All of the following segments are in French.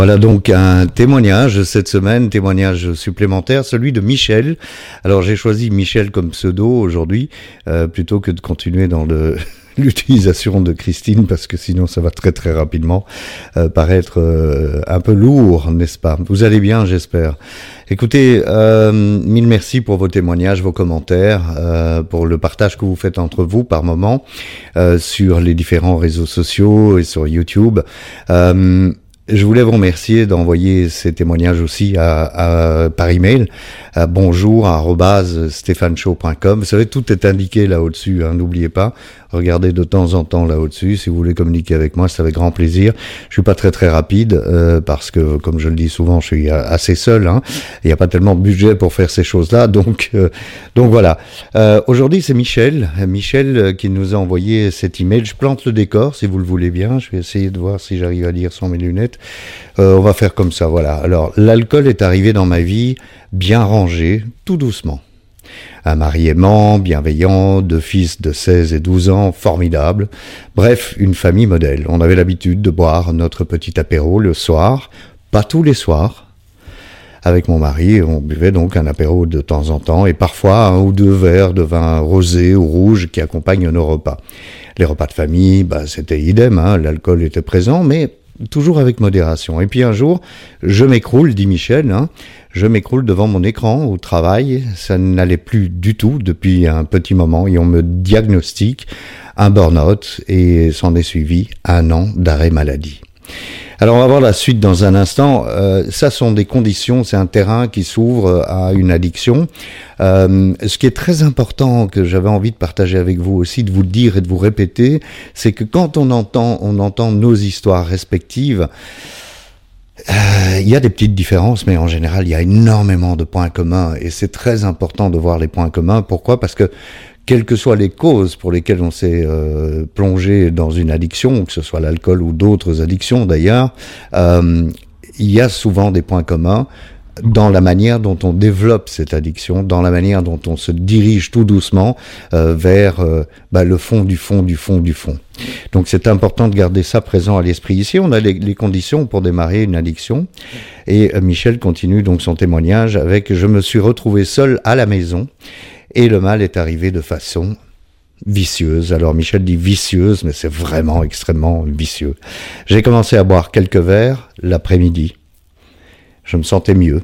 Voilà donc un témoignage cette semaine, témoignage supplémentaire, celui de Michel. Alors j'ai choisi Michel comme pseudo aujourd'hui, euh, plutôt que de continuer dans le l'utilisation de Christine parce que sinon ça va très très rapidement euh, paraître euh, un peu lourd, n'est-ce pas? Vous allez bien, j'espère. Écoutez, euh, mille merci pour vos témoignages, vos commentaires, euh, pour le partage que vous faites entre vous par moment euh, sur les différents réseaux sociaux et sur YouTube. Je voulais vous remercier d'envoyer ces témoignages aussi à, à, par email à bonjour Vous savez, tout est indiqué là au-dessus, hein, n'oubliez pas. Regardez de temps en temps là au-dessus. Si vous voulez communiquer avec moi, c'est avec grand plaisir. Je suis pas très très rapide euh, parce que, comme je le dis souvent, je suis assez seul. Hein. Il n'y a pas tellement de budget pour faire ces choses-là. Donc, euh, donc voilà. Euh, Aujourd'hui, c'est Michel. Michel euh, qui nous a envoyé cet email. Je plante le décor, si vous le voulez bien. Je vais essayer de voir si j'arrive à lire sans mes lunettes. Euh, on va faire comme ça. Voilà. Alors, l'alcool est arrivé dans ma vie bien rangé, tout doucement. Un mari aimant, bienveillant, deux fils de 16 et 12 ans, formidable. Bref, une famille modèle. On avait l'habitude de boire notre petit apéro le soir, pas tous les soirs. Avec mon mari, on buvait donc un apéro de temps en temps et parfois un ou deux verres de vin rosé ou rouge qui accompagnent nos repas. Les repas de famille, bah, c'était idem, hein, l'alcool était présent, mais toujours avec modération. Et puis un jour, je m'écroule, dit Michel, hein, je m'écroule devant mon écran au travail, ça n'allait plus du tout depuis un petit moment et on me diagnostique un burn-out et s'en est suivi un an d'arrêt maladie. Alors on va voir la suite dans un instant. Euh, ça sont des conditions, c'est un terrain qui s'ouvre à une addiction. Euh, ce qui est très important que j'avais envie de partager avec vous aussi, de vous le dire et de vous répéter, c'est que quand on entend, on entend nos histoires respectives. Euh, il y a des petites différences, mais en général, il y a énormément de points communs et c'est très important de voir les points communs. Pourquoi? Parce que quelles que soient les causes pour lesquelles on s'est euh, plongé dans une addiction, que ce soit l'alcool ou d'autres addictions d'ailleurs, euh, il y a souvent des points communs dans la manière dont on développe cette addiction, dans la manière dont on se dirige tout doucement euh, vers euh, bah, le fond du fond du fond du fond. Donc c'est important de garder ça présent à l'esprit. Ici, on a les, conditions pour démarrer une addiction. Et euh, Michel continue donc son témoignage avec ⁇ Je me suis retrouvé seul à la maison et le mal est arrivé de façon vicieuse. Alors Michel dit vicieuse, mais c'est vraiment extrêmement vicieux. J'ai commencé à boire quelques verres l'après-midi. Je me sentais mieux.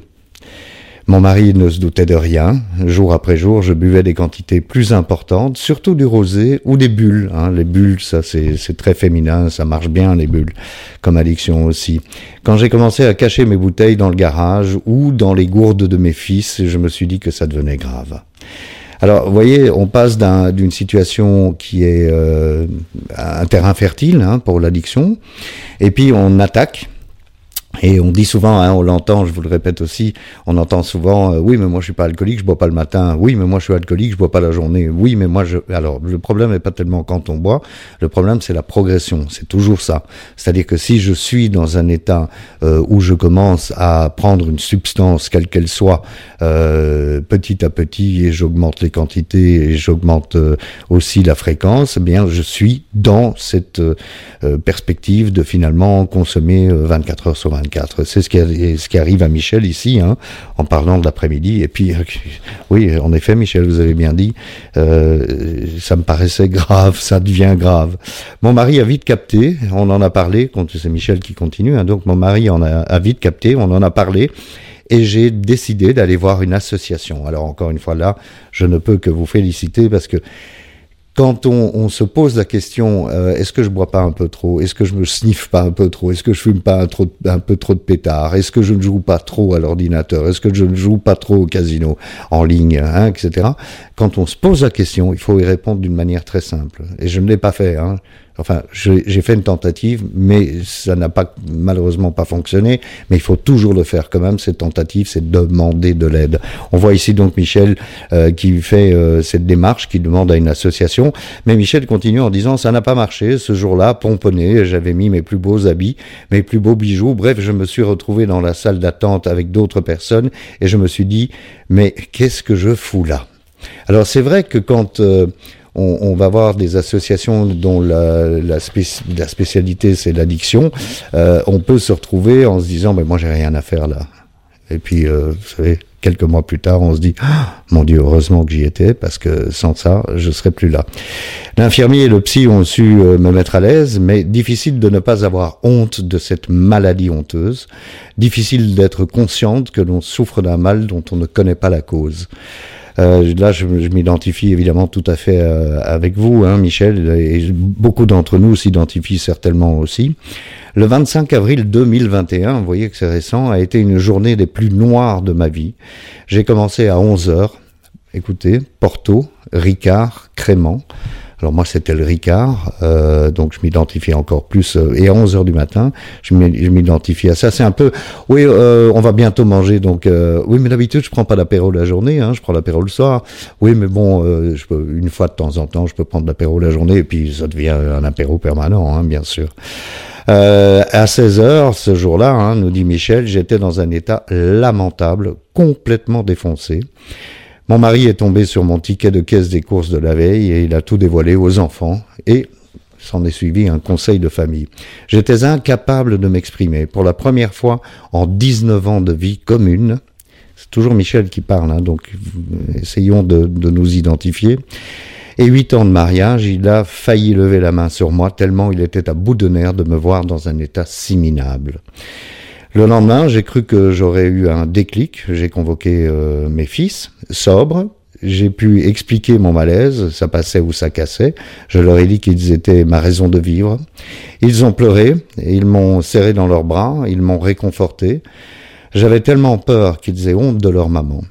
Mon mari ne se doutait de rien. Jour après jour, je buvais des quantités plus importantes, surtout du rosé ou des bulles. Hein. Les bulles, ça c'est très féminin, ça marche bien les bulles, comme addiction aussi. Quand j'ai commencé à cacher mes bouteilles dans le garage ou dans les gourdes de mes fils, je me suis dit que ça devenait grave. Alors, vous voyez, on passe d'une situation qui est euh, un terrain fertile hein, pour l'addiction, et puis on attaque et on dit souvent, hein, on l'entend, je vous le répète aussi, on entend souvent, euh, oui, mais moi je suis pas alcoolique, je bois pas le matin. Oui, mais moi je suis alcoolique, je bois pas la journée. Oui, mais moi je. Alors, le problème n'est pas tellement quand on boit, le problème c'est la progression. C'est toujours ça. C'est-à-dire que si je suis dans un état euh, où je commence à prendre une substance, quelle qu'elle soit, euh, petit à petit, et j'augmente les quantités et j'augmente euh, aussi la fréquence, eh bien, je suis dans cette perspective de finalement consommer 24 heures sur 24. C'est ce qui, arrive à Michel ici, hein, en parlant de l'après-midi. Et puis, oui, en effet, Michel, vous avez bien dit, euh, ça me paraissait grave, ça devient grave. Mon mari a vite capté, on en a parlé, c'est Michel qui continue, hein, donc mon mari en a vite capté, on en a parlé et j'ai décidé d'aller voir une association. Alors encore une fois là, je ne peux que vous féliciter parce que quand on, se pose la question, euh, est-ce que je bois pas un peu trop? Est-ce que je me sniffe pas un peu trop? Est-ce que je fume pas un peu trop de pétard Est-ce que je ne joue pas trop à l'ordinateur? Est-ce que je ne joue pas trop au casino en ligne, hein, etc. Quand on se pose la question, il faut y répondre d'une manière très simple. Et je ne l'ai pas fait. Hein. Enfin, j'ai fait une tentative, mais ça n'a pas malheureusement pas fonctionné. Mais il faut toujours le faire quand même. Cette tentative, c'est demander de l'aide. On voit ici donc Michel euh, qui fait euh, cette démarche, qui demande à une association. Mais Michel continue en disant ça n'a pas marché. Ce jour-là, pomponné, j'avais mis mes plus beaux habits, mes plus beaux bijoux. Bref, je me suis retrouvé dans la salle d'attente avec d'autres personnes et je me suis dit mais qu'est-ce que je fous là? Alors c'est vrai que quand euh, on, va voir des associations dont la, la, spécialité c'est l'addiction. on peut se retrouver en se disant, ben moi j'ai rien à faire là. Et puis, vous savez, quelques mois plus tard, on se dit ah, mon Dieu, heureusement que j'y étais parce que sans ça, je serais plus là. L'infirmier et le psy ont su euh, me mettre à l'aise, mais difficile de ne pas avoir honte de cette maladie honteuse. Difficile d'être consciente que l'on souffre d'un mal dont on ne connaît pas la cause. Euh, là, je, m'identifie évidemment tout à fait euh, avec vous, hein, Michel, et beaucoup d'entre nous s'identifient certainement aussi. Le 25 avril 2021, vous voyez que c'est récent, a été une journée des plus noires de ma vie. J'ai commencé à 11 heures. Écoutez, Porto, Ricard, Crément. Alors moi c'était le Ricard, euh, donc je m'identifiais encore plus. Euh, et à 11 heures du matin, je m'identifie à ça. C'est un peu, oui, euh, on va bientôt manger, donc euh, oui, mais d'habitude je prends pas l'apéro la journée, hein, je prends l'apéro le soir. Oui, mais bon, euh, je peux, une fois de temps en temps, je peux prendre l'apéro la journée et puis ça devient un apéro permanent, hein, bien sûr. Euh, à 16 heures, ce jour-là, hein, nous dit Michel, j'étais dans un état lamentable, complètement défoncé. Mon mari est tombé sur mon ticket de caisse des courses de la veille et il a tout dévoilé aux enfants et s'en est suivi un conseil de famille. J'étais incapable de m'exprimer. Pour la première fois en 19 ans de vie commune, c'est toujours Michel qui parle, hein, donc essayons de, nous identifier. Et huit ans de mariage, il a failli lever la main sur moi tellement il était à bout de nerfs de me voir dans un état si minable. Le lendemain, j'ai cru que j'aurais eu un déclic. J'ai convoqué euh, mes fils, sobres. J'ai pu expliquer mon malaise, ça passait ou ça cassait. Je leur ai dit qu'ils étaient ma raison de vivre. Ils ont pleuré, ils m'ont serré dans leurs bras, ils m'ont réconforté. J'avais tellement peur qu'ils aient honte de leur maman.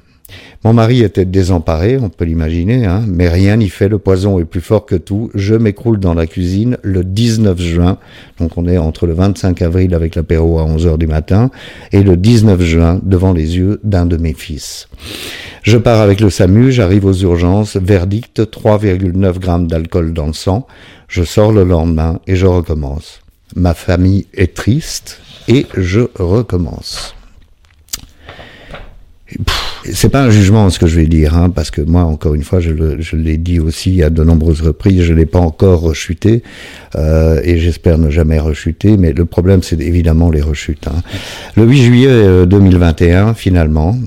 Mon mari était désemparé, on peut l'imaginer, hein, mais rien n'y fait, le poison est plus fort que tout. Je m'écroule dans la cuisine le 19 juin, donc on est entre le 25 avril avec l'apéro à 11h du matin, et le 19 juin devant les yeux d'un de mes fils. Je pars avec le SAMU, j'arrive aux urgences, verdict 3,9 grammes d'alcool dans le sang. Je sors le lendemain et je recommence. Ma famille est triste et je recommence c'est pas un jugement ce que je vais dire, hein, parce que moi, encore une fois, je, l'ai dit aussi à de nombreuses reprises, je n'ai pas encore rechuté, euh, et j'espère ne jamais rechuter, mais le problème, c'est évidemment les rechutes. Hein. Le 8 juillet 2021, euh, finalement,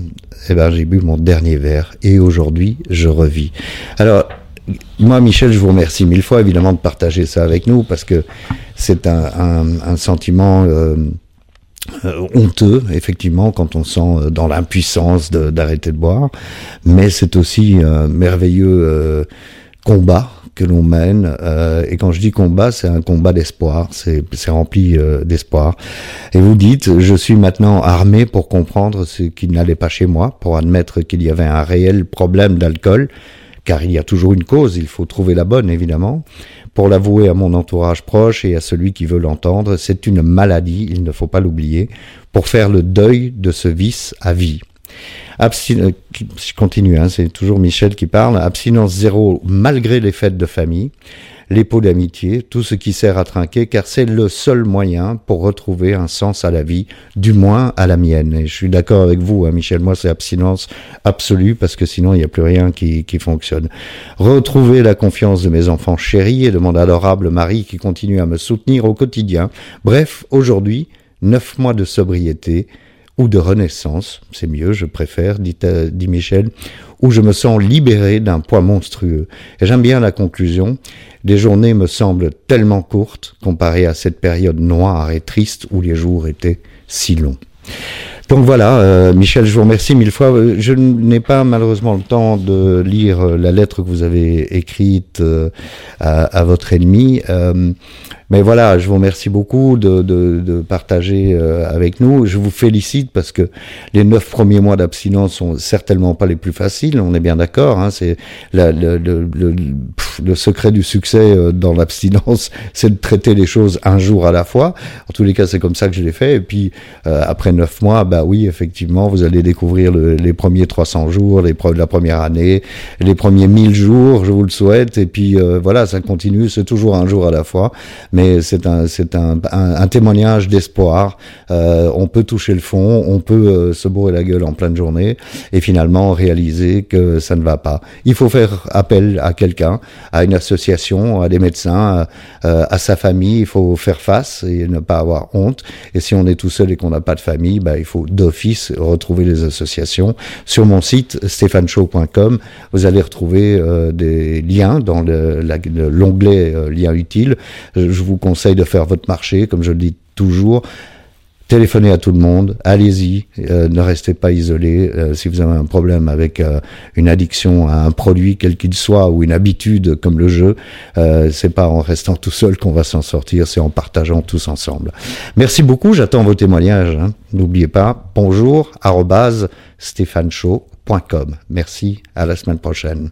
eh ben, j'ai bu mon dernier verre, et aujourd'hui, je revis. Alors, moi, Michel, je vous remercie mille fois, évidemment, de partager ça avec nous, parce que c'est un, un, sentiment... Euh, euh, honteux, effectivement, quand on sent euh, dans l'impuissance d'arrêter de, boire, mais c'est aussi un merveilleux euh, combat que l'on mène. et quand je dis combat, c'est un combat d'espoir, c'est rempli d'espoir. Et vous dites, je suis maintenant armé pour comprendre ce qui n'allait pas chez moi, pour admettre qu'il y avait un réel problème d'alcool, car il y a toujours une cause, il faut trouver la bonne, évidemment pour l'avouer à mon entourage proche et à celui qui veut l'entendre, c'est une maladie, il ne faut pas l'oublier, pour faire le deuil de ce vice à vie. Euh, je continue, hein, c'est toujours Michel qui parle. Abstinence zéro malgré les fêtes de famille les pots d'amitié, tout ce qui sert à trinquer, car c'est le seul moyen pour retrouver un sens à la vie, du moins à la mienne. Et je suis d'accord avec vous, hein, Michel, moi c'est abstinence absolue, parce que sinon il n'y a plus rien qui, qui fonctionne. Retrouver la confiance de mes enfants chéris et de mon adorable mari qui continue à me soutenir au quotidien. Bref, aujourd'hui, neuf mois de sobriété, ou de renaissance, c'est mieux, je préfère, dit, euh, dit Michel, où je me sens libéré d'un poids monstrueux. Et j'aime bien la conclusion. Les journées me semblent tellement courtes comparées à cette période noire et triste où les jours étaient si longs. Donc voilà, euh, Michel, je vous remercie mille fois. Je n'ai pas malheureusement le temps de lire la lettre que vous avez écrite euh, à, votre ennemi. Mais voilà, je vous remercie beaucoup de, de, de partager euh, avec nous. Je vous félicite parce que les neuf premiers mois d'abstinence sont certainement pas les plus faciles. On est bien d'accord. Hein, c'est le, le, le, le, secret du succès euh, dans l'abstinence, c'est de traiter les choses un jour à la fois. En tous les cas, c'est comme ça que je l'ai fait. Et puis euh, après neuf mois, bah oui, effectivement, vous allez découvrir les premiers 300 jours, les la première année, les premiers 1000 jours. Je vous le souhaite. Et puis voilà, ça continue. C'est toujours un jour à la fois. Mais c'est un, c'est un, un, témoignage d'espoir. Euh, on peut toucher le fond, on peut euh, se bourrer la gueule en pleine journée et finalement réaliser que ça ne va pas. Il faut faire appel à quelqu'un, à une association, à des médecins, euh, à sa famille. Il faut faire face et ne pas avoir honte. Et si on est tout seul et qu'on n'a pas de famille, bah, il faut d'office retrouver les associations. Sur mon site stéphaneshow.com, vous allez retrouver euh, des liens dans l'onglet liens utiles. Conseille de faire votre marché, comme je le dis toujours téléphonez à tout le monde, allez-y, euh, ne restez pas isolé. Euh, si vous avez un problème avec euh, une addiction à un produit quel qu'il soit ou une habitude comme le jeu, c'est pas en restant tout seul qu'on va s'en sortir, c'est en partageant tous ensemble. Merci beaucoup, j'attends vos témoignages. Hein. N'oubliez pas, bonjour, arrobase, Merci, à la semaine prochaine.